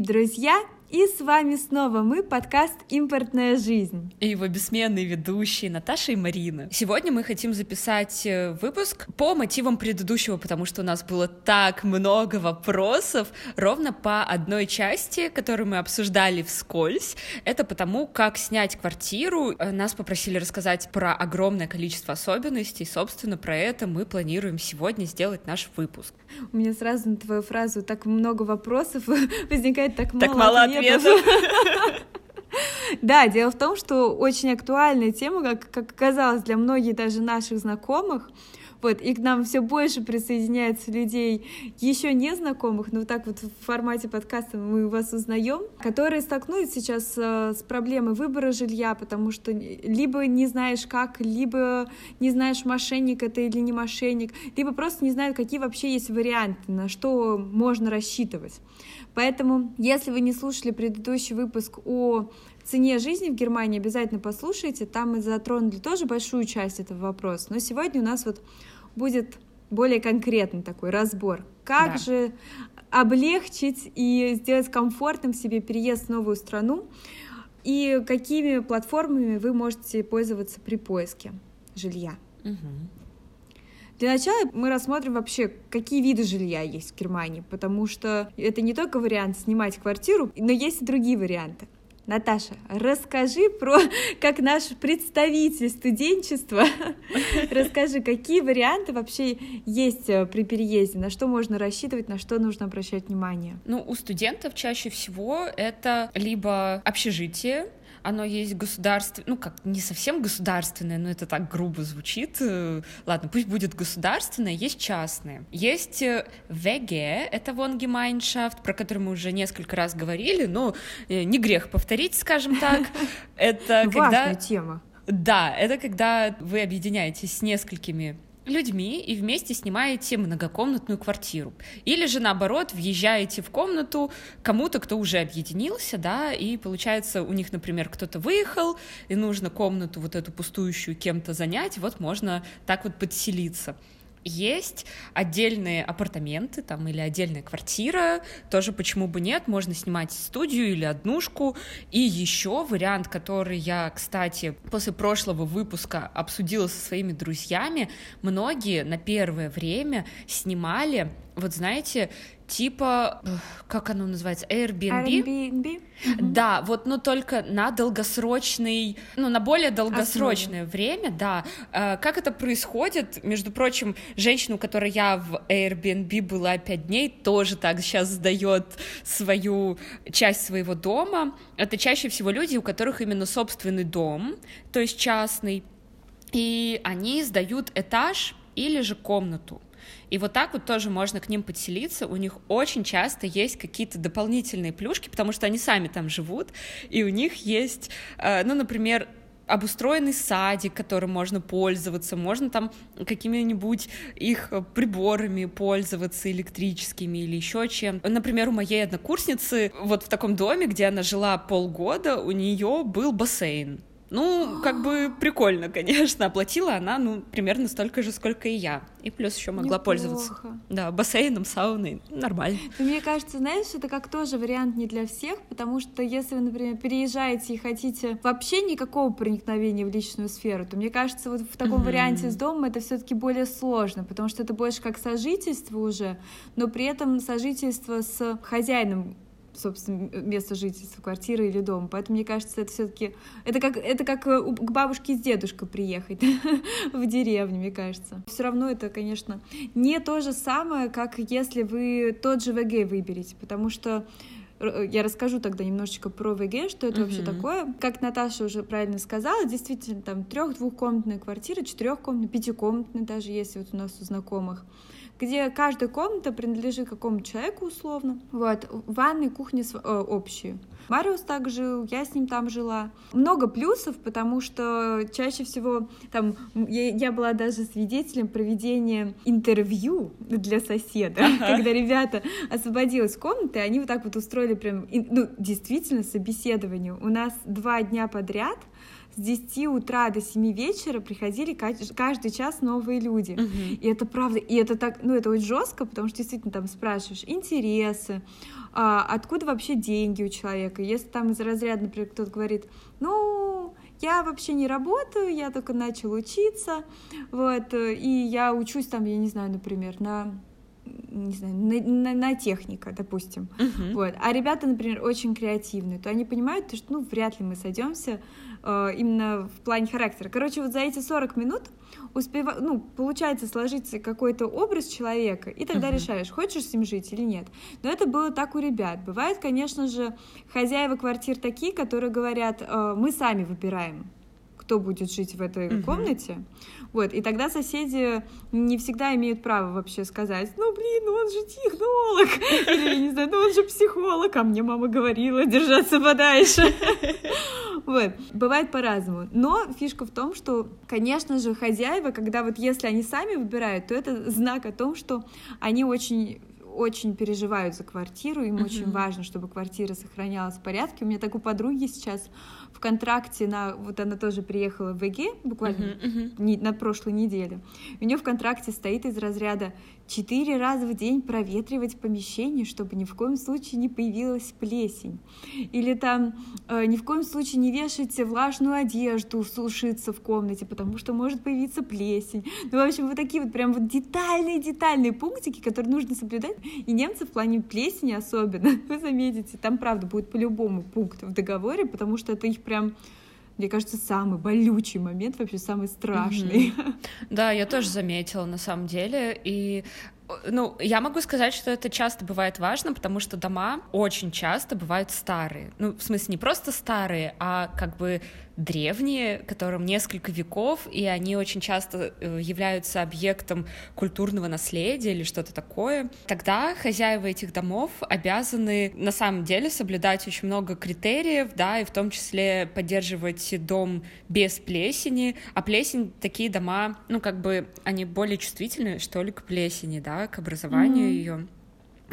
Друзья! И с вами снова мы, подкаст «Импортная жизнь». И его бессменные ведущие Наташа и Марина. Сегодня мы хотим записать э, выпуск по мотивам предыдущего, потому что у нас было так много вопросов ровно по одной части, которую мы обсуждали вскользь. Это потому, как снять квартиру. Э, нас попросили рассказать про огромное количество особенностей. Собственно, про это мы планируем сегодня сделать наш выпуск. У меня сразу на твою фразу так много вопросов возникает так мало, так мало ответов ответов. Да, дело в том, что очень актуальная тема, как, как оказалось для многих даже наших знакомых. Вот, и к нам все больше присоединяется людей еще не знакомых, но вот так вот в формате подкаста мы вас узнаем, которые столкнулись сейчас э, с проблемой выбора жилья, потому что либо не знаешь как, либо не знаешь, мошенник это или не мошенник, либо просто не знают, какие вообще есть варианты, на что можно рассчитывать. Поэтому, если вы не слушали предыдущий выпуск о цене жизни в Германии, обязательно послушайте. Там мы затронули тоже большую часть этого вопроса. Но сегодня у нас вот будет более конкретный такой разбор. Как да. же облегчить и сделать комфортным себе переезд в новую страну и какими платформами вы можете пользоваться при поиске жилья. Угу. Для начала мы рассмотрим вообще, какие виды жилья есть в Германии, потому что это не только вариант снимать квартиру, но есть и другие варианты. Наташа, расскажи про, как наш представитель студенчества, расскажи, какие варианты вообще есть э, при переезде, на что можно рассчитывать, на что нужно обращать внимание? Ну, у студентов чаще всего это либо общежитие, оно есть государственное, ну как не совсем государственное, но это так грубо звучит. Э, ладно, пусть будет государственное, есть частные. Есть ВГ, э, это Вонгемайншафт, про который мы уже несколько раз говорили, но э, не грех повторить, скажем так. Это когда... тема. Да, это когда вы объединяетесь с несколькими людьми и вместе снимаете многокомнатную квартиру. Или же наоборот, въезжаете в комнату кому-то, кто уже объединился, да, и получается у них, например, кто-то выехал, и нужно комнату вот эту пустующую кем-то занять, вот можно так вот подселиться. Есть отдельные апартаменты там или отдельная квартира, тоже почему бы нет, можно снимать студию или однушку. И еще вариант, который я, кстати, после прошлого выпуска обсудила со своими друзьями, многие на первое время снимали, вот знаете, типа, как оно называется, Airbnb? Airbnb? Да, вот, но только на долгосрочный, ну, на более долгосрочное Основе. время, да. Э, как это происходит? Между прочим, женщина, у которой я в Airbnb была пять дней, тоже так сейчас сдает свою часть своего дома. Это чаще всего люди, у которых именно собственный дом, то есть частный, и они сдают этаж или же комнату. И вот так вот тоже можно к ним подселиться. У них очень часто есть какие-то дополнительные плюшки, потому что они сами там живут, и у них есть, э, ну, например, обустроенный садик, которым можно пользоваться, можно там какими-нибудь их приборами пользоваться электрическими или еще чем. Например, у моей однокурсницы вот в таком доме, где она жила полгода, у нее был бассейн. Ну, как бы прикольно, конечно. Оплатила она, ну, примерно столько же, сколько и я. И плюс еще могла Неплохо. пользоваться. Да, бассейном, сауной. Нормально. Но мне кажется, знаешь, это как тоже вариант не для всех, потому что если вы, например, переезжаете и хотите вообще никакого проникновения в личную сферу, то мне кажется, вот в таком mm-hmm. варианте с домом это все-таки более сложно, потому что это больше как сожительство уже, но при этом сожительство с хозяином собственно, место жительства, квартиры или дом. Поэтому, мне кажется, это все таки это как, это как э, к бабушке с дедушкой приехать в деревню, мне кажется. Все равно это, конечно, не то же самое, как если вы тот же ВГ выберете, потому что я расскажу тогда немножечко про ВГ, что это uh-huh. вообще такое. Как Наташа уже правильно сказала, действительно, там трех-двухкомнатная квартира, четырехкомнатная, пятикомнатная даже есть вот у нас у знакомых где каждая комната принадлежит какому-то человеку условно. Вот, ванны, кухни э, общие. Мариус так жил, я с ним там жила. Много плюсов, потому что чаще всего там я, я была даже свидетелем проведения интервью для соседа, когда ребята освободилась комната, и они вот так вот устроили прям, ну, действительно, собеседование. У нас два дня подряд с 10 утра до 7 вечера приходили каждый час новые люди. Uh-huh. И это правда, и это так, ну это очень жестко, потому что действительно там спрашиваешь интересы, а, откуда вообще деньги у человека. Если там из разряда, например, кто-то говорит, ну, я вообще не работаю, я только начал учиться, вот, и я учусь там, я не знаю, например, на не знаю, на, на, на техника, допустим. Uh-huh. Вот. А ребята, например, очень креативные, то они понимают, что ну, вряд ли мы сойдемся э, именно в плане характера. Короче, вот за эти 40 минут успева... ну, получается сложить какой-то образ человека, и тогда uh-huh. решаешь, хочешь с ним жить или нет. Но это было так у ребят. Бывает, конечно же, хозяева квартир такие, которые говорят, э, мы сами выбираем кто будет жить в этой uh-huh. комнате. Вот, и тогда соседи не всегда имеют право вообще сказать, ну, блин, ну он же технолог, или, я не знаю, ну он же психолог, а мне мама говорила держаться подальше. Вот, бывает по-разному. Но фишка в том, что, конечно же, хозяева, когда вот если они сами выбирают, то это знак о том, что они очень очень переживают за квартиру, им uh-huh. очень важно, чтобы квартира сохранялась в порядке. У меня так у подруги сейчас в контракте на вот она тоже приехала в ЭГЭ буквально uh-huh. Не, на прошлой неделе. У нее в контракте стоит из разряда четыре раза в день проветривать помещение, чтобы ни в коем случае не появилась плесень. Или там э, ни в коем случае не вешайте влажную одежду сушиться в комнате, потому что может появиться плесень. Ну, в общем, вот такие вот прям вот детальные-детальные пунктики, которые нужно соблюдать. И немцы в плане плесени особенно, вы заметите, там, правда, будет по-любому пункт в договоре, потому что это их прям мне кажется, самый болючий момент, вообще самый страшный. Да, я тоже заметила на самом деле. И ну, я могу сказать, что это часто бывает важно, потому что дома очень часто бывают старые. Ну, в смысле, не просто старые, а как бы древние, которым несколько веков, и они очень часто э, являются объектом культурного наследия или что-то такое, тогда хозяева этих домов обязаны на самом деле соблюдать очень много критериев, да, и в том числе поддерживать дом без плесени, а плесень, такие дома, ну, как бы, они более чувствительны, что ли, к плесени, да, к образованию mm-hmm. ее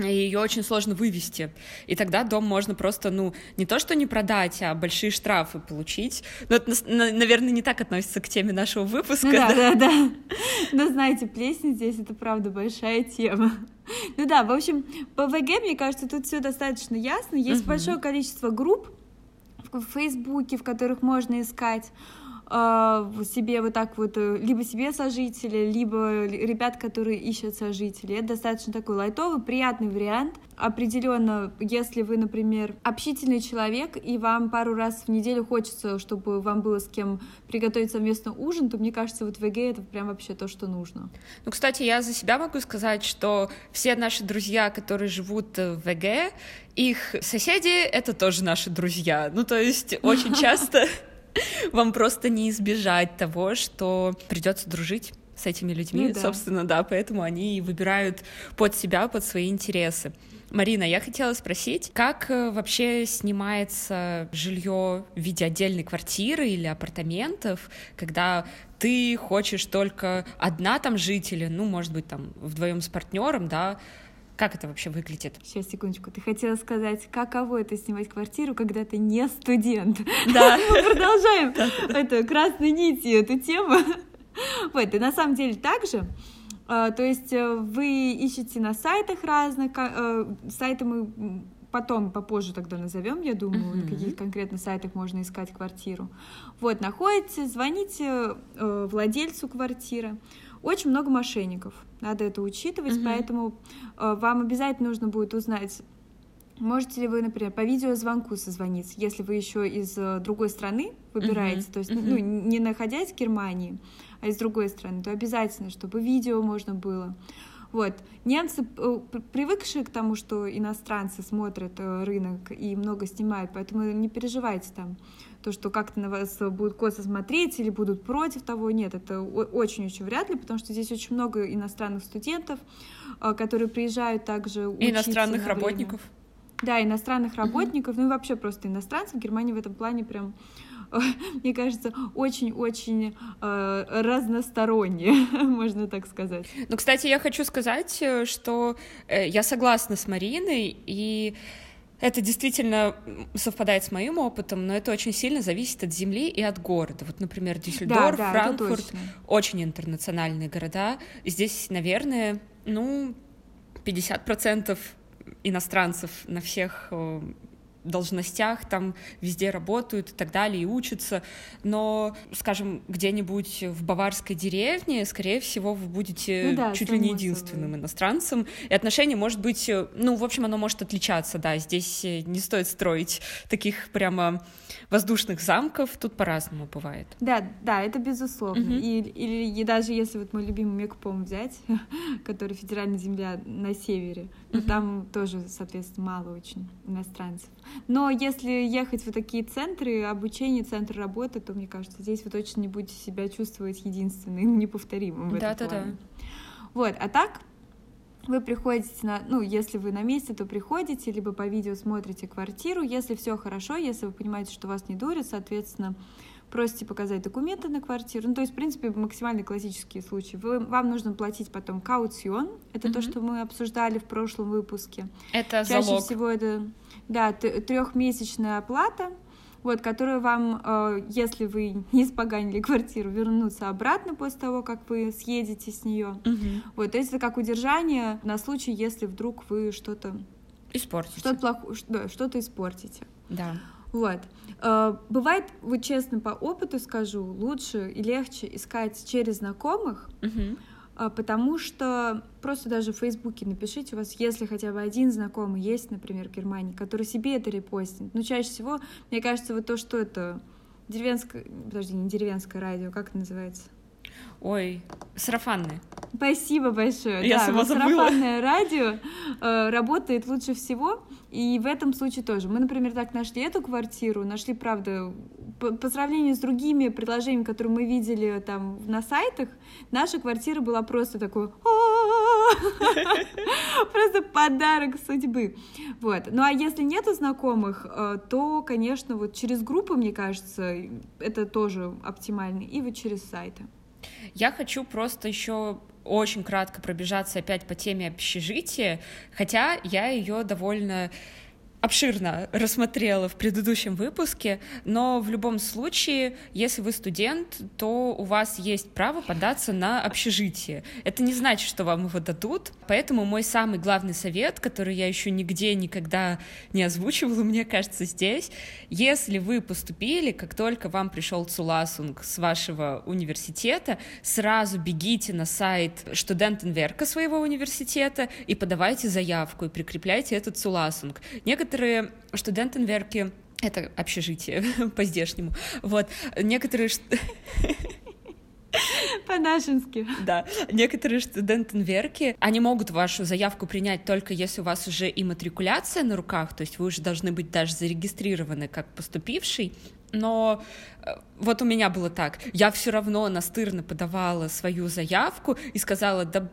ее очень сложно вывести. И тогда дом можно просто, ну, не то что не продать, а большие штрафы получить. Но это, наверное, не так относится к теме нашего выпуска. Ну, да, да, да. Но знаете, плесень здесь это правда большая тема. Ну да, в общем, по ВГ, мне кажется, тут все достаточно ясно. Есть угу. большое количество групп в Фейсбуке, в которых можно искать себе вот так вот, э, либо себе сожители, либо ребят, которые ищут сожителей. Это достаточно такой лайтовый, приятный вариант. Определенно, если вы, например, общительный человек, и вам пару раз в неделю хочется, чтобы вам было с кем приготовить совместно ужин, то мне кажется, вот ВГ это прям вообще то, что нужно. Ну, кстати, я за себя могу сказать, что все наши друзья, которые живут в ВГ, их соседи — это тоже наши друзья. Ну, то есть очень часто вам просто не избежать того, что придется дружить с этими людьми, ну, да. собственно, да, поэтому они выбирают под себя, под свои интересы. Марина, я хотела спросить, как э, вообще снимается жилье в виде отдельной квартиры или апартаментов, когда ты хочешь только одна там жить или, ну, может быть, там вдвоем с партнером, да, как это вообще выглядит? Сейчас, секундочку. Ты хотела сказать, каково это снимать квартиру, когда ты не студент? Да. Мы продолжаем это красной нити эту тему. Вот, и на самом деле так же. А, то есть э, вы ищете на сайтах разных, э, сайты мы потом, попозже тогда назовем, я думаю, uh-huh. на каких конкретно сайтах можно искать квартиру. Вот, находите, звоните э, владельцу квартиры. Очень много мошенников, надо это учитывать, uh-huh. поэтому э, вам обязательно нужно будет узнать, можете ли вы, например, по видеозвонку созвониться, если вы еще из э, другой страны выбираете, uh-huh. то есть uh-huh. ну, не находясь в Германии, а из другой страны, то обязательно, чтобы видео можно было. Вот. Немцы, э, привыкшие к тому, что иностранцы смотрят э, рынок и много снимают, поэтому не переживайте там, то, что как-то на вас будут косо смотреть или будут против того. Нет, это очень-очень вряд ли, потому что здесь очень много иностранных студентов, э, которые приезжают также И иностранных работников. Да, иностранных работников, uh-huh. ну и вообще просто иностранцев. В Германии в этом плане прям мне кажется, очень-очень э, разносторонние, можно так сказать. Ну, кстати, я хочу сказать, э, что э, я согласна с Мариной, и Это действительно совпадает с моим опытом, но это очень сильно зависит от земли и от города. Вот, например, Дюссельдорф, да, да, Франкфурт — очень интернациональные города. Здесь, наверное, ну, 50% иностранцев на всех э, должностях, там везде работают и так далее, и учатся, но, скажем, где-нибудь в баварской деревне, скорее всего, вы будете ну да, чуть ли не единственным собой. иностранцем, и отношение может быть, э, ну, в общем, оно может отличаться, да, здесь э, не стоит строить таких прямо воздушных замков, тут по-разному бывает. Да, да, это безусловно. Угу. И, и, и даже если вот мой любимый Мекпом взять, который федеральная земля на севере, угу. там тоже, соответственно, мало очень иностранцев. Но если ехать в такие центры обучения, центры работы, то, мне кажется, здесь вы точно не будете себя чувствовать единственным, неповторимым в да, этом да, плане. Да. Вот, а так вы приходите на, ну, если вы на месте, то приходите, либо по видео смотрите квартиру. Если все хорошо, если вы понимаете, что вас не дурят, соответственно, просите показать документы на квартиру. Ну, то есть, в принципе, максимально классические случаи. Вы, вам нужно платить потом кауцион. Это mm-hmm. то, что мы обсуждали в прошлом выпуске. Это Чаще залог. всего это да, трехмесячная оплата, вот, которую вам, э, если вы не испоганили квартиру, вернуться обратно после того, как вы съедете с нее. Угу. Вот, то есть это как удержание на случай, если вдруг вы что-то испортите, что-то плохое, что-то испортите. Да. Вот. Э, бывает, вот честно по опыту скажу, лучше и легче искать через знакомых, угу а, потому что просто даже в Фейсбуке напишите, у вас если хотя бы один знакомый есть, например, в Германии, который себе это репостит. Но чаще всего, мне кажется, вот то, что это деревенское, подожди, не деревенское радио, как это называется? Ой, сарафанное. Спасибо большое. Я да, сама забыла. Сарафанное радио э, работает лучше всего, и в этом случае тоже. Мы, например, так нашли эту квартиру, нашли, правда, по, по сравнению с другими предложениями, которые мы видели там на сайтах, наша квартира была просто такой просто подарок судьбы. Вот. Ну а если нету знакомых, э, то, конечно, вот через группы, мне кажется, это тоже оптимально, и вот через сайты. Я хочу просто еще очень кратко пробежаться опять по теме общежития, хотя я ее довольно обширно рассмотрела в предыдущем выпуске, но в любом случае, если вы студент, то у вас есть право податься на общежитие. Это не значит, что вам его дадут, поэтому мой самый главный совет, который я еще нигде никогда не озвучивала, мне кажется, здесь, если вы поступили, как только вам пришел Цуласунг с вашего университета, сразу бегите на сайт Студентенверка своего университета и подавайте заявку и прикрепляйте этот Цуласунг. Некоторые некоторые студентенверки это общежитие по-здешнему. Вот. Некоторые... По-нашенски. Да. Некоторые студентенверки, они могут вашу заявку принять только если у вас уже и матрикуляция на руках, то есть вы уже должны быть даже зарегистрированы как поступивший, но э, вот у меня было так. Я все равно настырно подавала свою заявку и сказала, да,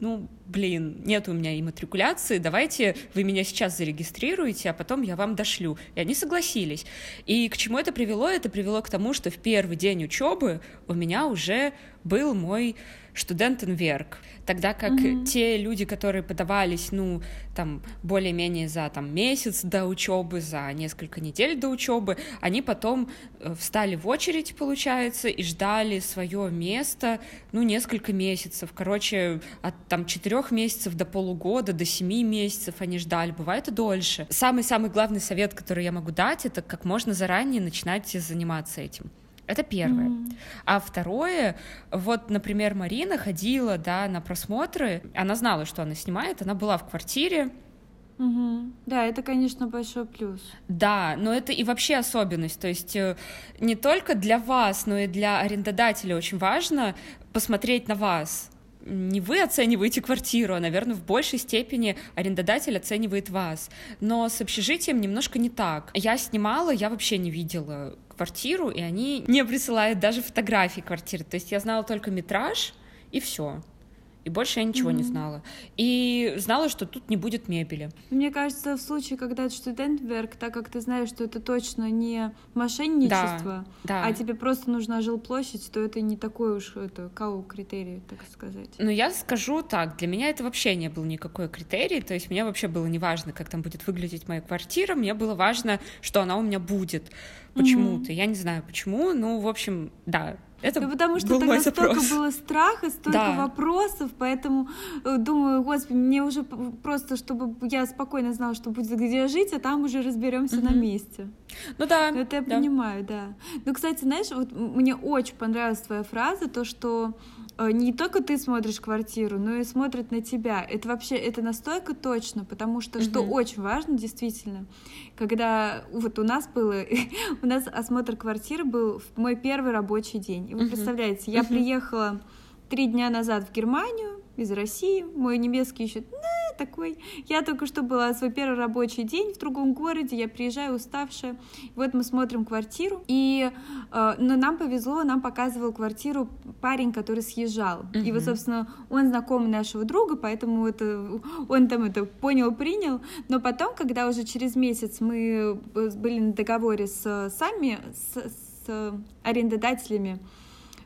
ну, блин, нет у меня имматрикуляции, давайте вы меня сейчас зарегистрируете, а потом я вам дошлю. И они согласились. И к чему это привело? Это привело к тому, что в первый день учебы у меня уже был мой студентенверк, тогда как mm-hmm. те люди, которые подавались, ну, там, более-менее за там месяц до учебы, за несколько недель до учебы, они потом э, встали в очередь, получается, и ждали свое место, ну, несколько месяцев, короче, от там четырех месяцев до полугода, до семи месяцев они ждали, бывает и дольше. Самый-самый главный совет, который я могу дать, это как можно заранее начинать заниматься этим. Это первое. Mm-hmm. А второе, вот, например, Марина ходила, да, на просмотры, она знала, что она снимает, она была в квартире, Угу. Да, это, конечно, большой плюс. Да, но это и вообще особенность. То есть э, не только для вас, но и для арендодателя очень важно посмотреть на вас не вы оцениваете квартиру, а, наверное, в большей степени арендодатель оценивает вас. Но с общежитием немножко не так. Я снимала, я вообще не видела квартиру, и они не присылают даже фотографии квартиры. То есть я знала только метраж, и все. И больше я ничего mm-hmm. не знала. И знала, что тут не будет мебели. Мне кажется, в случае, когда это студентверк, так как ты знаешь, что это точно не мошенничество, да, да. а тебе просто нужна жилплощадь, то это не такой уж это кау критерий, так сказать. Ну, я скажу так, для меня это вообще не был никакой критерий, то есть мне вообще было не важно, как там будет выглядеть моя квартира, мне было важно, что она у меня будет почему-то. Mm-hmm. Я не знаю почему, ну, в общем, да, это ну, потому что был тогда столько было страха, столько да. вопросов, поэтому э, думаю, господи, мне уже просто, чтобы я спокойно знала, что будет где жить, а там уже разберемся угу. на месте. Ну да. Это я да. понимаю, да. Ну, кстати, знаешь, вот мне очень понравилась твоя фраза, то, что не только ты смотришь квартиру, но и смотрят на тебя. Это вообще, это настолько точно, потому что, что очень важно, действительно, когда вот у нас было, у нас осмотр квартиры был в мой первый рабочий день. И вы представляете, я приехала три дня назад в Германию из России, мой немецкий еще такой. Я только что была свой первый рабочий день в другом городе, я приезжаю уставшая. Вот мы смотрим квартиру, и э, но нам повезло, нам показывал квартиру парень, который съезжал. Uh-huh. И вот, собственно, он знакомый нашего друга, поэтому это он там это понял, принял. Но потом, когда уже через месяц мы были на договоре с сами с, с арендодателями,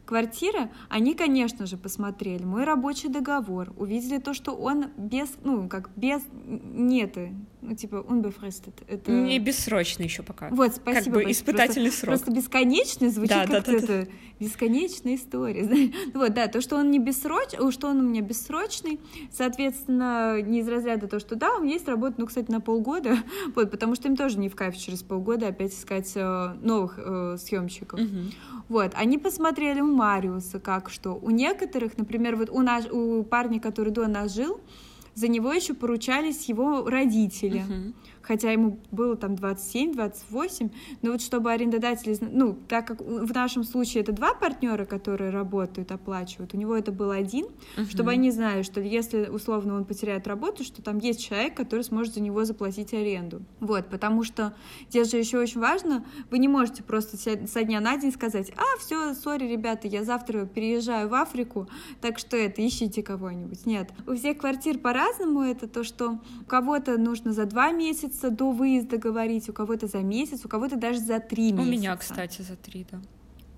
квартиры, они, конечно же, посмотрели мой рабочий договор, увидели то, что он без, ну, как без, нет, ну, типа, unbefristet. Это... Не бессрочный еще пока. Вот, спасибо. Как бы испытательный просто, срок. Просто бесконечный звучит да, как-то да, да, это бесконечная история. вот, да, то, что он не бессрочный, что он у меня бессрочный, соответственно, не из разряда то, что да, у меня есть работа, ну, кстати, на полгода, вот, потому что им тоже не в кайф через полгода опять искать э, новых э, съемщиков. Угу. Вот, они посмотрели у Мариуса как что. У некоторых, например, вот у, наш, у парня, который до нас жил, за него еще поручались его родители. Uh-huh хотя ему было там 27-28, но вот чтобы арендодатели, ну, так как в нашем случае это два партнера, которые работают, оплачивают, у него это был один, uh-huh. чтобы они знали, что если условно он потеряет работу, что там есть человек, который сможет за него заплатить аренду. Вот, потому что здесь же еще очень важно, вы не можете просто со дня на день сказать, а, все, сори, ребята, я завтра переезжаю в Африку, так что это, ищите кого-нибудь. Нет. У всех квартир по-разному это то, что у кого-то нужно за два месяца, месяца до выезда говорить, у кого-то за месяц, у кого-то даже за три месяца. У меня, кстати, за три, да.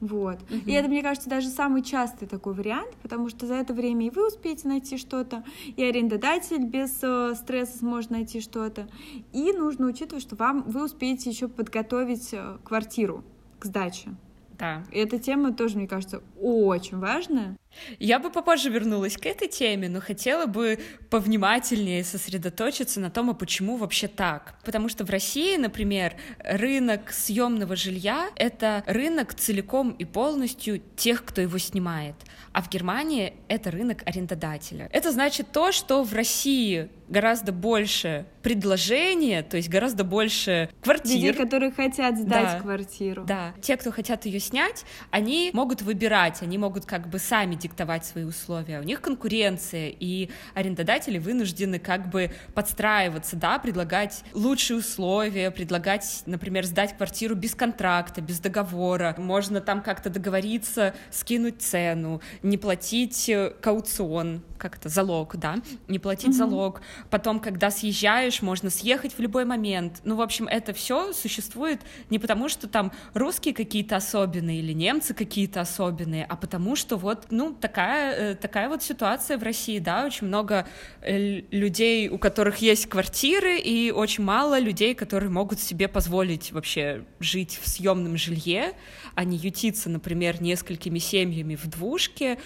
Вот. Угу. И это, мне кажется, даже самый частый такой вариант, потому что за это время и вы успеете найти что-то, и арендодатель без э, стресса сможет найти что-то. И нужно учитывать, что вам вы успеете еще подготовить э, квартиру к сдаче. Да. И эта тема тоже, мне кажется, очень важная. Я бы попозже вернулась к этой теме, но хотела бы повнимательнее сосредоточиться на том, а почему вообще так. Потому что в России, например, рынок съемного жилья — это рынок целиком и полностью тех, кто его снимает. А в Германии это рынок арендодателя. Это значит то, что в России гораздо больше предложения, то есть гораздо больше квартир. Людей, которые хотят сдать да, квартиру. Да. Те, кто хотят ее снять, они могут выбирать, они могут как бы сами диктовать свои условия. У них конкуренция, и арендодатели вынуждены как бы подстраиваться, да, предлагать лучшие условия, предлагать, например, сдать квартиру без контракта, без договора. Можно там как-то договориться, скинуть цену, не платить э, кауцион, как это, залог, да, не платить mm-hmm. залог. Потом, когда съезжаешь, можно съехать в любой момент. Ну, в общем, это все существует не потому, что там русские какие-то особенные или немцы какие-то особенные, а потому что вот, ну, такая, э, такая вот ситуация в России, да, очень много э, людей, у которых есть квартиры, и очень мало людей, которые могут себе позволить вообще жить в съемном жилье, а не ютиться, например, несколькими семьями в двушке.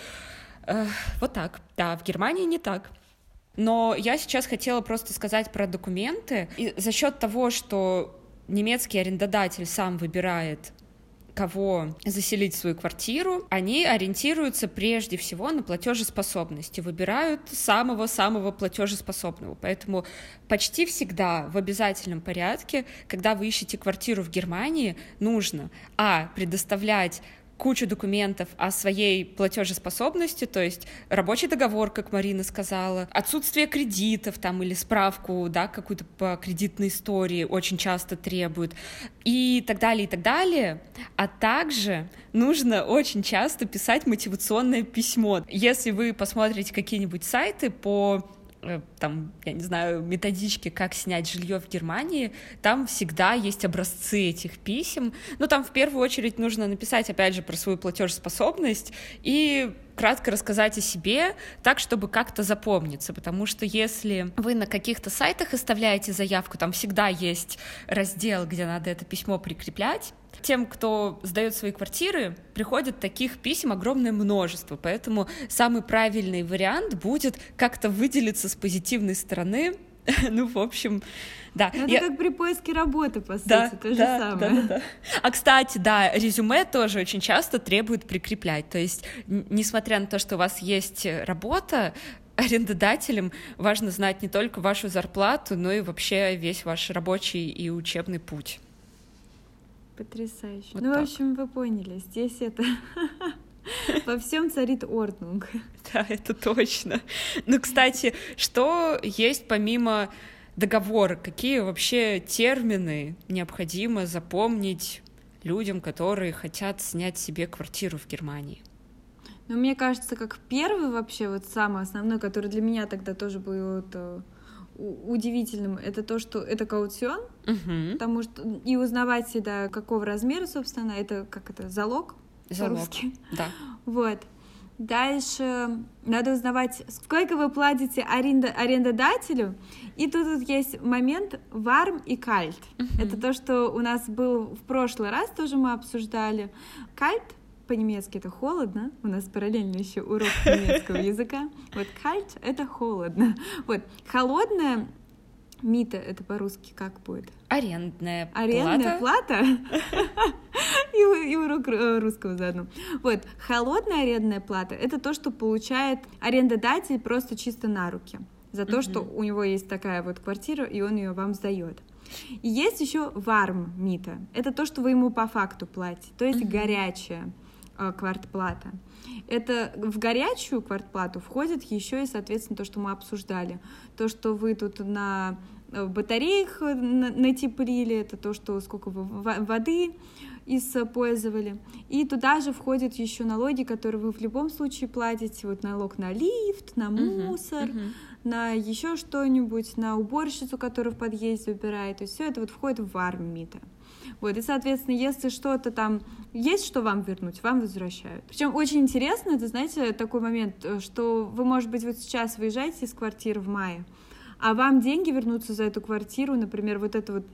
Вот так. Да, в Германии не так. Но я сейчас хотела просто сказать про документы. И за счет того, что немецкий арендодатель сам выбирает кого заселить в свою квартиру, они ориентируются прежде всего на платежеспособность и выбирают самого-самого платежеспособного. Поэтому почти всегда в обязательном порядке, когда вы ищете квартиру в Германии, нужно, а, предоставлять кучу документов о своей платежеспособности, то есть рабочий договор, как Марина сказала, отсутствие кредитов там или справку, да, какую-то по кредитной истории очень часто требуют и так далее, и так далее. А также нужно очень часто писать мотивационное письмо. Если вы посмотрите какие-нибудь сайты по там, я не знаю, методички, как снять жилье в Германии, там всегда есть образцы этих писем. Но там в первую очередь нужно написать, опять же, про свою платежеспособность и кратко рассказать о себе, так, чтобы как-то запомниться, потому что если вы на каких-то сайтах оставляете заявку, там всегда есть раздел, где надо это письмо прикреплять, тем, кто сдает свои квартиры, приходит таких писем огромное множество, поэтому самый правильный вариант будет как-то выделиться с позитивной стороны, ну, в общем, да. Это я... как при поиске работы, по сути, да, то же да, самое. Да, да, да. А, кстати, да, резюме тоже очень часто требует прикреплять. То есть, несмотря на то, что у вас есть работа, арендодателям важно знать не только вашу зарплату, но и вообще весь ваш рабочий и учебный путь. Потрясающе. Вот ну, так. в общем, вы поняли, здесь это во всем царит орднунг. Да, это точно. Ну, кстати, что есть помимо договора? Какие вообще термины необходимо запомнить людям, которые хотят снять себе квартиру в Германии? Ну, мне кажется, как первый вообще, вот самый основной, который для меня тогда тоже был вот, удивительным, это то, что это каутион, угу. потому что и узнавать всегда, какого размера, собственно, это как это, залог, залог. по-русски. Да. Вот. Дальше надо узнавать, сколько вы платите аренда, арендодателю. И тут, тут есть момент варм и кальт. Uh-huh. Это то, что у нас был в прошлый раз, тоже мы обсуждали. Кальт по-немецки это холодно, у нас параллельно еще урок немецкого языка. Вот кальт — это холодно. Вот холодное Мита, это по-русски как будет? Арендная, Арендная плата. и, и урок э, русского заодно. Вот, холодная арендная плата — это то, что получает арендодатель просто чисто на руки за то, что у него есть такая вот квартира, и он ее вам сдает. И есть еще варм мита. Это то, что вы ему по факту платите, то есть горячая э, квартплата. Это в горячую квартплату входит еще и, соответственно, то, что мы обсуждали. То, что вы тут на э, батареях натеплили, это то, что сколько вы воды использовали. И туда же входят еще налоги, которые вы в любом случае платите. Вот налог на лифт, на мусор, uh-huh, uh-huh. на еще что-нибудь, на уборщицу, которая в подъезде убирает. То есть все это вот входит в армита. Вот, и, соответственно, если что-то там есть, что вам вернуть, вам возвращают. Причем очень интересно, это, знаете, такой момент, э, что вы, может быть, вот сейчас выезжаете из квартиры в мае, а вам деньги вернутся за эту квартиру, например, вот это вот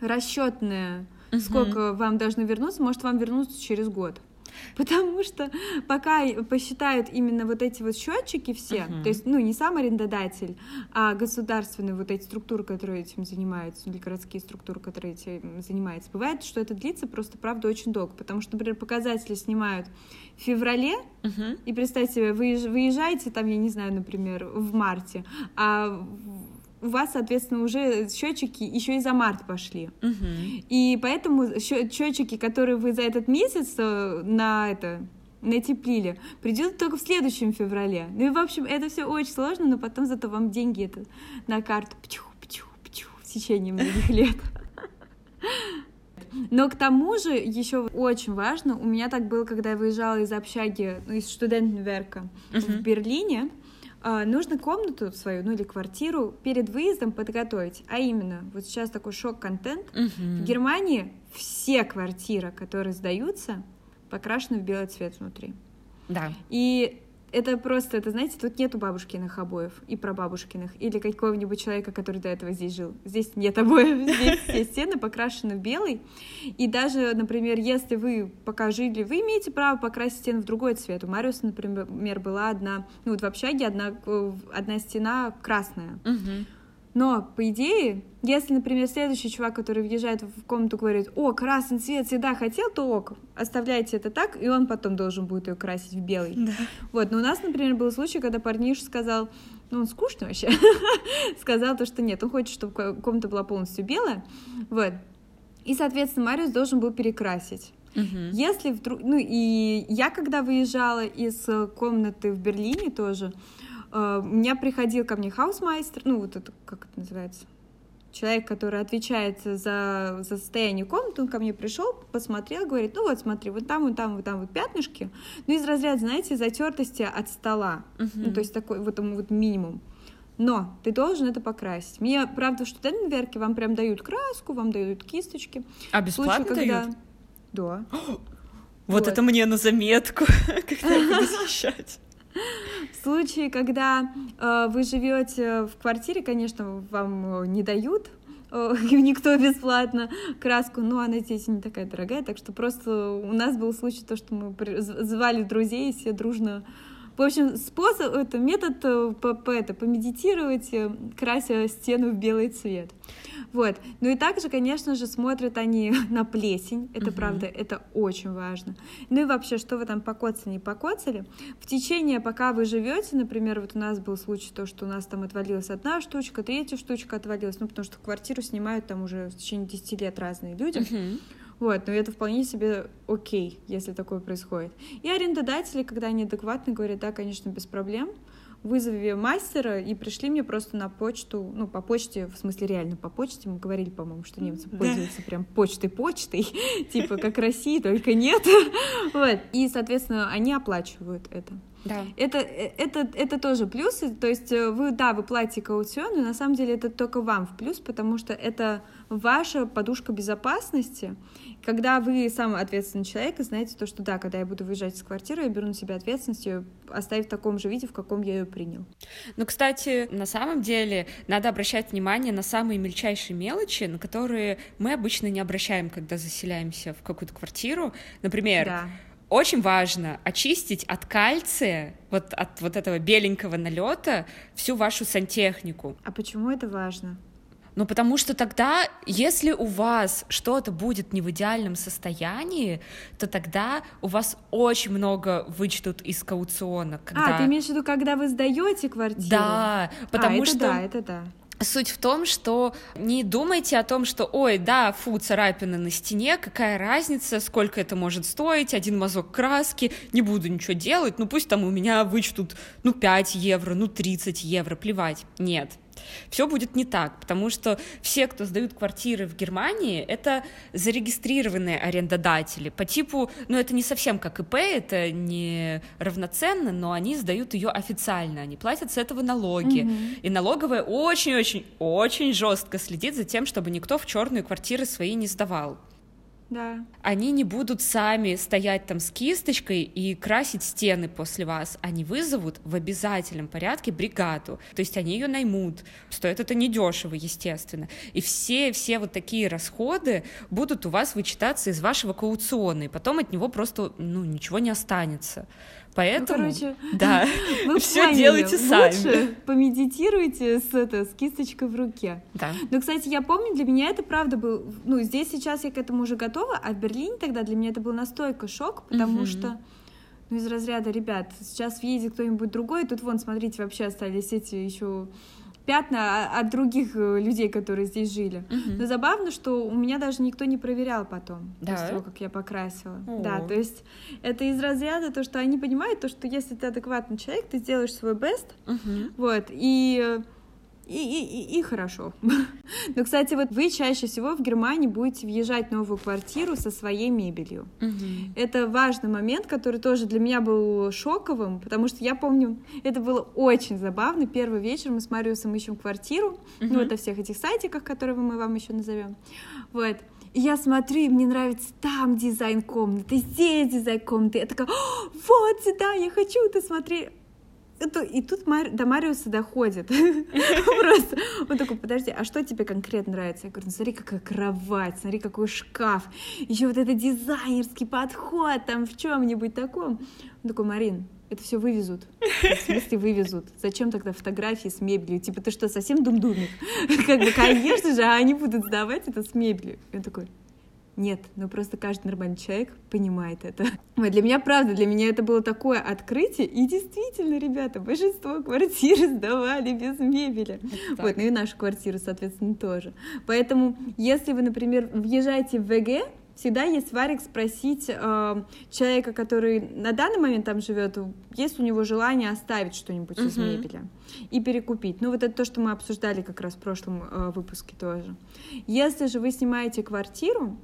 расчетное, угу. сколько вам должны вернуться, может вам вернуться через год. Потому что пока посчитают именно вот эти вот счетчики все, uh-huh. то есть, ну, не сам арендодатель, а государственные вот эти структуры, которые этим занимаются, или городские структуры, которые этим занимаются, бывает, что это длится просто, правда, очень долго, потому что, например, показатели снимают в феврале, uh-huh. и представьте себе, вы выезжаете там, я не знаю, например, в марте, а у вас, соответственно, уже счетчики еще и за март пошли. Угу. И поэтому счетчики, которые вы за этот месяц э, на это натеплили, придет только в следующем феврале. Ну и, в общем, это все очень сложно, но потом зато вам деньги это на карту пчу, пчу, пчу, в течение многих лет. Но к тому же еще очень важно, у меня так было, когда я выезжала из общаги, ну, из студентенверка uh-huh. в Берлине, нужно комнату свою, ну или квартиру перед выездом подготовить. А именно, вот сейчас такой шок-контент. Угу. В Германии все квартиры, которые сдаются, покрашены в белый цвет внутри. Да. И это просто, это, знаете, тут нету бабушкиных обоев и прабабушкиных, или какого-нибудь человека, который до этого здесь жил. Здесь нет обоев, здесь все стены покрашены в белый. И даже, например, если вы пока жили, вы имеете право покрасить стену в другой цвет. У Мариуса, например, была одна, ну вот в общаге одна, э, одна стена красная. Угу. Но, по идее, если, например, следующий чувак, который въезжает в комнату, говорит, о, красный цвет всегда хотел, то ок, оставляйте это так, и он потом должен будет ее красить в белый. Да. Вот, но у нас, например, был случай, когда парниш сказал, ну, он скучный вообще, сказал то, что нет, он хочет, чтобы комната была полностью белая, вот. И, соответственно, Мариус должен был перекрасить. Угу. Если вдруг... Ну, и я, когда выезжала из комнаты в Берлине тоже, э, у меня приходил ко мне Hausmeister, ну, вот это, как это называется? человек, который отвечает за, за состояние комнаты, он ко мне пришел, посмотрел, говорит, ну вот смотри, вот там, вот там, вот там вот пятнышки, ну из разряда, знаете, затертости от стола, uh-huh. ну то есть такой вот, вот минимум. Но ты должен это покрасить. Мне, правда, в Studentenwerk е вам прям дают краску, вам дают кисточки. А бесплатно случае, когда... дают? Да. Вот, вот это мне на заметку, когда я буду защищать. В случае, когда э, вы живете в квартире, конечно, вам э, не дают э, никто бесплатно краску, но она здесь не такая дорогая, так что просто у нас был случай то, что мы звали друзей, все дружно в общем, способ, это метод по, по, это, помедитировать, крася стену в белый цвет. Вот. Ну и также, конечно же, смотрят они на плесень. Это угу. правда, это очень важно. Ну и вообще, что вы там покоцали, не покоцали. В течение, пока вы живете, например, вот у нас был случай, то, что у нас там отвалилась одна штучка, третья штучка отвалилась, ну потому что квартиру снимают там уже в течение 10 лет разные люди. Угу. Вот, но это вполне себе окей, если такое происходит. И арендодатели, когда они адекватны, говорят, да, конечно, без проблем, вызови мастера и пришли мне просто на почту, ну, по почте, в смысле реально по почте, мы говорили, по-моему, что немцы пользуются прям почтой-почтой, типа как России, только нет. Вот. И, соответственно, они оплачивают это. Да. Это, э, это, это тоже плюсы, то есть э, вы, да, вы платите каутион, но на самом деле это только вам в плюс, потому что это ваша подушка безопасности, когда вы самый ответственный человек и знаете то, что да, когда я буду выезжать из квартиры, я беру на себя ответственность ее оставить в таком же виде, в каком я ее принял. Ну, кстати, на самом деле надо обращать внимание на самые мельчайшие мелочи, на которые мы обычно не обращаем, когда заселяемся в какую-то квартиру. Например, да очень важно очистить от кальция, вот от вот этого беленького налета, всю вашу сантехнику. А почему это важно? Ну, потому что тогда, если у вас что-то будет не в идеальном состоянии, то тогда у вас очень много вычтут из кауциона. Когда... А, ты имеешь в виду, когда вы сдаете квартиру? Да, потому а, это что... Да, это да. Суть в том, что не думайте о том, что, ой, да, фу, царапина на стене, какая разница, сколько это может стоить, один мазок краски, не буду ничего делать, ну пусть там у меня вычтут, ну, 5 евро, ну, 30 евро, плевать. Нет, все будет не так, потому что все, кто сдают квартиры в Германии, это зарегистрированные арендодатели по типу, ну это не совсем как ИП, это не равноценно, но они сдают ее официально, они платят с этого налоги, mm-hmm. и налоговая очень-очень-очень жестко следит за тем, чтобы никто в черные квартиры свои не сдавал. Да. Они не будут сами стоять там с кисточкой и красить стены после вас. Они вызовут в обязательном порядке бригаду. То есть они ее наймут. Стоит это недешево, естественно. И все-все вот такие расходы будут у вас вычитаться из вашего кауциона, и потом от него просто ну, ничего не останется. Поэтому, ну, короче, да, все делайте сами. Лучше помедитируйте с, это, с кисточкой в руке. Да. Но, кстати, я помню, для меня это правда был, ну, здесь сейчас я к этому уже готова, а в Берлине тогда для меня это был настолько шок, потому угу. что ну, из разряда, ребят, сейчас въедет кто-нибудь другой, тут вон, смотрите, вообще остались эти еще пятна от других э, людей, которые здесь жили. Угу. Но забавно, что у меня даже никто не проверял потом, да? после того, как я покрасила. О. Да, то есть это из разряда то, что они понимают, то, что если ты адекватный человек, ты сделаешь свой best, угу. вот, и и, и, и, хорошо. Но, кстати, вот вы чаще всего в Германии будете въезжать в новую квартиру со своей мебелью. Угу. Это важный момент, который тоже для меня был шоковым, потому что я помню, это было очень забавно. Первый вечер мы с Мариусом ищем квартиру, угу. ну, вот всех этих сайтиках, которые мы вам еще назовем. Вот. И я смотрю, и мне нравится там дизайн комнаты, здесь дизайн комнаты. Я такая, вот сюда, я хочу это смотреть это, и тут Мар, до Мариуса доходит. Просто он такой, подожди, а что тебе конкретно нравится? Я говорю, ну смотри, какая кровать, смотри, какой шкаф, еще вот это дизайнерский подход там в чем-нибудь таком. Он такой, Марин, это все вывезут. В смысле вывезут? Зачем тогда фотографии с мебелью? Типа, ты что, совсем думдумик? Как бы, конечно же, они будут сдавать это с мебелью. Он такой, нет, ну просто каждый нормальный человек понимает это. Вот для меня, правда, для меня это было такое открытие. И действительно, ребята, большинство квартир сдавали без мебели. Вот, ну и нашу квартиру, соответственно, тоже. Поэтому, если вы, например, въезжаете в ВГ, всегда есть варик спросить э, человека, который на данный момент там живет, есть у него желание оставить что-нибудь uh-huh. из мебели и перекупить. Ну, вот это то, что мы обсуждали как раз в прошлом э, выпуске тоже. Если же вы снимаете квартиру,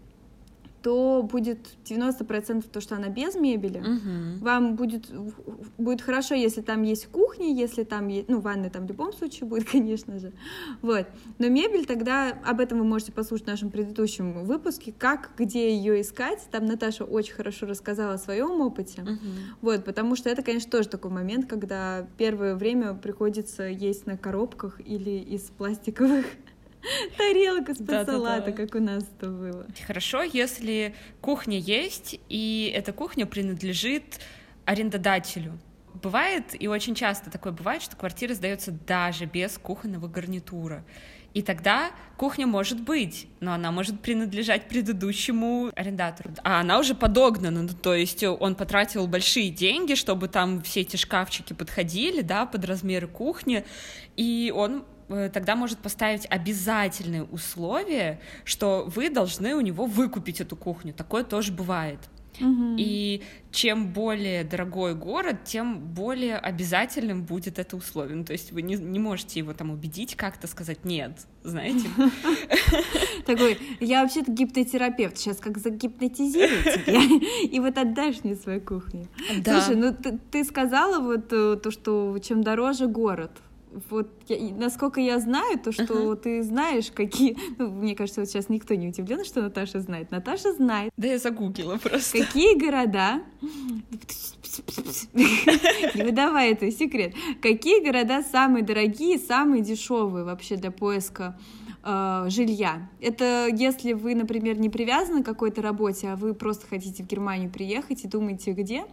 то будет 90% то, что она без мебели. Угу. Вам будет, будет хорошо, если там есть кухня, если там есть, ну, ванная там в любом случае будет, конечно же. Вот. Но мебель тогда, об этом вы можете послушать в нашем предыдущем выпуске, как, где ее искать. Там Наташа очень хорошо рассказала о своем опыте. Угу. Вот, потому что это, конечно, тоже такой момент, когда первое время приходится есть на коробках или из пластиковых Тарелка с да, салата, как у нас это было. Хорошо, если кухня есть, и эта кухня принадлежит арендодателю. Бывает, и очень часто такое бывает, что квартира сдается даже без кухонного гарнитура. И тогда кухня может быть, но она может принадлежать предыдущему арендатору. А она уже подогнана, ну, то есть он потратил большие деньги, чтобы там все эти шкафчики подходили, да, под размеры кухни, и он тогда может поставить обязательные условия, что вы должны у него выкупить эту кухню. Такое тоже бывает. Угу. И чем более дорогой город, тем более обязательным будет это условие. Ну, то есть вы не, не можете его там убедить как-то сказать нет, знаете? Такой, я вообще-то гипнотерапевт, сейчас как загипнотизирую тебя, и вот отдашь мне свою кухню. Слушай, ну ты сказала вот э, то, что чем дороже город, вот я, насколько я знаю, то, что uh-huh. ты знаешь, какие... Ну, мне кажется, вот сейчас никто не удивлен, что Наташа знает. Наташа знает. Да я загуглила просто. Какие города... Не выдавай это секрет. Какие города самые дорогие, самые дешевые вообще для поиска э, жилья. Это если вы, например, не привязаны к какой-то работе, а вы просто хотите в Германию приехать и думаете, где,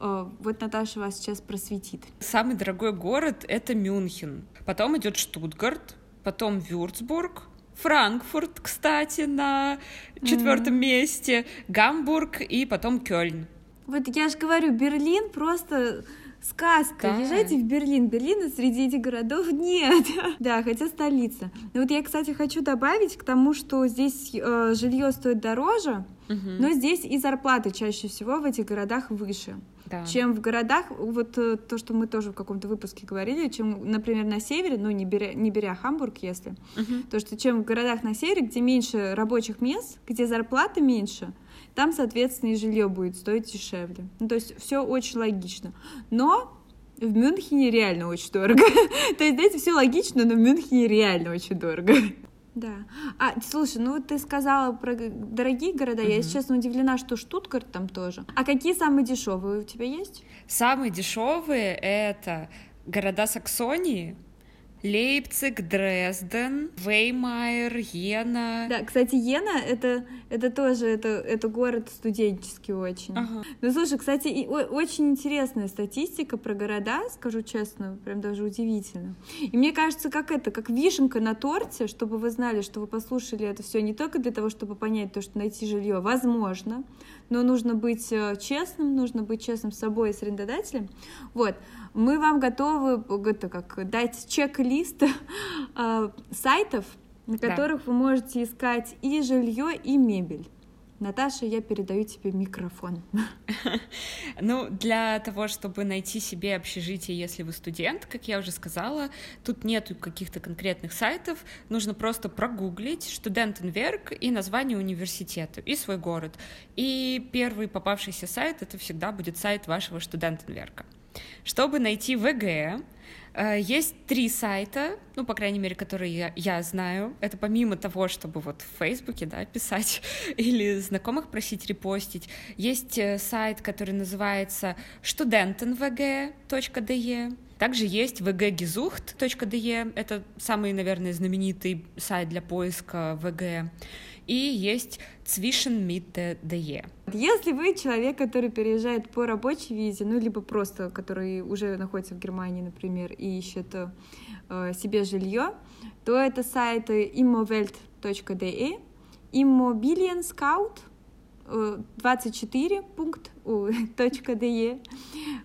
вот Наташа вас сейчас просветит. Самый дорогой город — это Мюнхен. Потом идет Штутгарт, потом Вюрцбург, Франкфурт, кстати, на четвертом mm. месте, Гамбург и потом Кёльн. Вот я же говорю, Берлин просто сказка. Да. Езжайте в Берлин. Берлина среди этих городов нет. да, хотя столица. Но вот я, кстати, хочу добавить к тому, что здесь э, жилье стоит дороже, угу. но здесь и зарплаты чаще всего в этих городах выше да. чем в городах. Вот э, то, что мы тоже в каком-то выпуске говорили, чем, например, на севере, ну, не беря, не беря Хамбург, если, угу. то, что чем в городах на севере, где меньше рабочих мест, где зарплаты меньше, там, соответственно, и жилье будет стоить дешевле. Ну, то есть все очень логично. Но в Мюнхене реально очень дорого. То есть, знаете, все логично, но в Мюнхене реально очень дорого. Да. А, слушай, ну ты сказала про дорогие города. Угу. Я, если честно, удивлена, что Штутгарт там тоже. А какие самые дешевые у тебя есть? Самые дешевые это города Саксонии, Лейпциг, Дрезден, Веймайер, Йена. Да, кстати, Йена это, это тоже это, это город студенческий очень. Ага. Ну слушай, кстати, и, о, очень интересная статистика про города, скажу честно, прям даже удивительно. И мне кажется, как это, как вишенка на торте, чтобы вы знали, что вы послушали это все не только для того, чтобы понять то, что найти жилье возможно, но нужно быть э, честным, нужно быть честным с собой и с арендодателем. Вот мы вам готовы это как дать чек-лист э, сайтов, на которых да. вы можете искать и жилье, и мебель. Наташа, я передаю тебе микрофон. Ну, для того, чтобы найти себе общежитие, если вы студент, как я уже сказала, тут нету каких-то конкретных сайтов, нужно просто прогуглить студентенверк и название университета, и свой город. И первый попавшийся сайт — это всегда будет сайт вашего студентенверка. Чтобы найти ВГ, э, есть три сайта, ну, по крайней мере, которые я, я знаю. Это помимо того, чтобы вот в Фейсбуке, да, писать или знакомых просить репостить. Есть э, сайт, который называется studentenvg.de. Также есть vggesucht.de. Это самый, наверное, знаменитый сайт для поиска ВГ и есть zwischenmitte.de. Если вы человек, который переезжает по рабочей визе, ну, либо просто, который уже находится в Германии, например, и ищет э, себе жилье, то это сайты immowelt.de, Immobilien Scout, 24.org .de.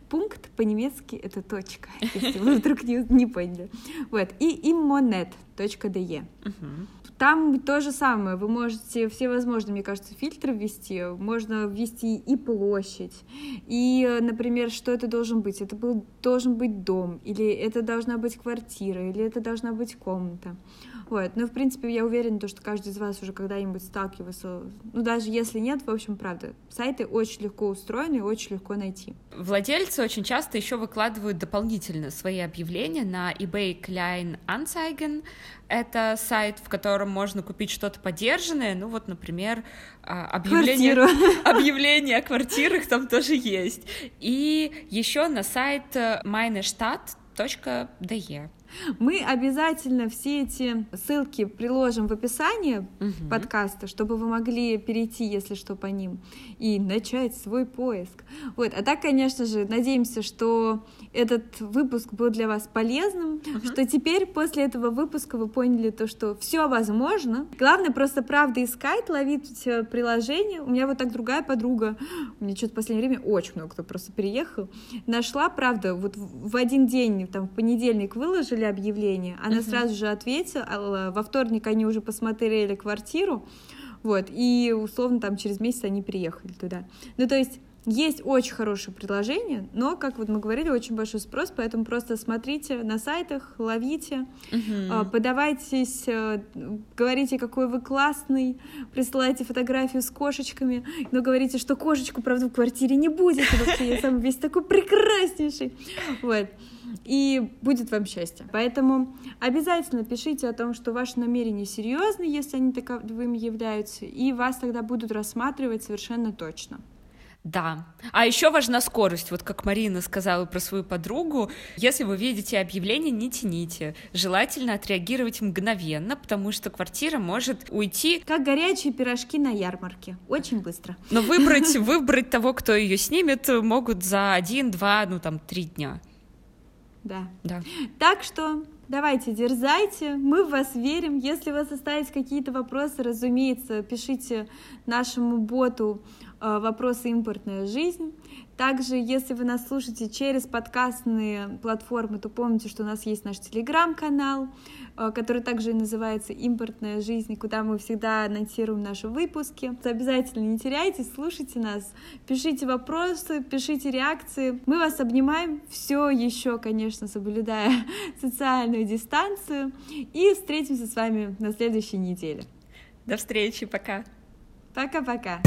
Пункт по-немецки это точка, если вы вдруг не, не поняли. Вот. И immonet.de. Uh-huh. Там то же самое, вы можете все возможные, мне кажется, фильтры ввести, можно ввести и площадь, и, например, что это должен быть, это был, должен быть дом, или это должна быть квартира, или это должна быть комната. Вот. Но, в принципе, я уверена, что каждый из вас уже когда-нибудь сталкивался, ну, даже если нет, в общем, правда, сайты очень легко устроены и очень легко найти. Владельцы очень часто еще выкладывают дополнительно свои объявления на eBay Klein Anzeigen. Это сайт, в котором можно купить что-то подержанное, ну вот, например, а, объявление, объявление о квартирах там тоже есть. И еще на сайт meinestadt.de. Мы обязательно все эти ссылки приложим в описании угу. подкаста, чтобы вы могли перейти, если что, по ним и начать свой поиск. Вот. А так, конечно же, надеемся, что этот выпуск был для вас полезным, угу. что теперь после этого выпуска вы поняли то, что все возможно. Главное просто правда искать, ловить э, приложение. У меня вот так другая подруга, у меня что-то в последнее время очень много кто просто переехал, нашла, правда, вот в один день, там, в понедельник выложили выложили объявление, она uh-huh. сразу же ответила, во вторник они уже посмотрели квартиру, вот, и условно там через месяц они приехали туда. Ну, то есть есть очень хорошее предложение, но, как вот мы говорили, очень большой спрос, поэтому просто смотрите на сайтах, ловите, uh-huh. подавайтесь, э, говорите, какой вы классный, присылайте фотографию с кошечками, но говорите, что кошечку, правда, в квартире не будет, вообще я сам весь такой прекраснейший. Вот и будет вам счастье. Поэтому обязательно пишите о том, что ваши намерения серьезны, если они таковыми являются, и вас тогда будут рассматривать совершенно точно. Да. А еще важна скорость. Вот как Марина сказала про свою подругу, если вы видите объявление, не тяните. Желательно отреагировать мгновенно, потому что квартира может уйти... Как горячие пирожки на ярмарке. Очень быстро. Но выбрать, выбрать того, кто ее снимет, могут за один, два, ну там, три дня. Да. Да. Так что давайте, дерзайте, мы в вас верим. Если у вас остались какие-то вопросы, разумеется, пишите нашему боту вопросы импортная жизнь. Также, если вы нас слушаете через подкастные платформы, то помните, что у нас есть наш телеграм-канал, э, который также и называется «Импортная жизнь», куда мы всегда анонсируем наши выпуски. Обязательно не теряйте, слушайте нас, пишите вопросы, пишите реакции. Мы вас обнимаем, все еще, конечно, соблюдая социальную дистанцию. И встретимся с вами на следующей неделе. До встречи, пока. Paca, paca!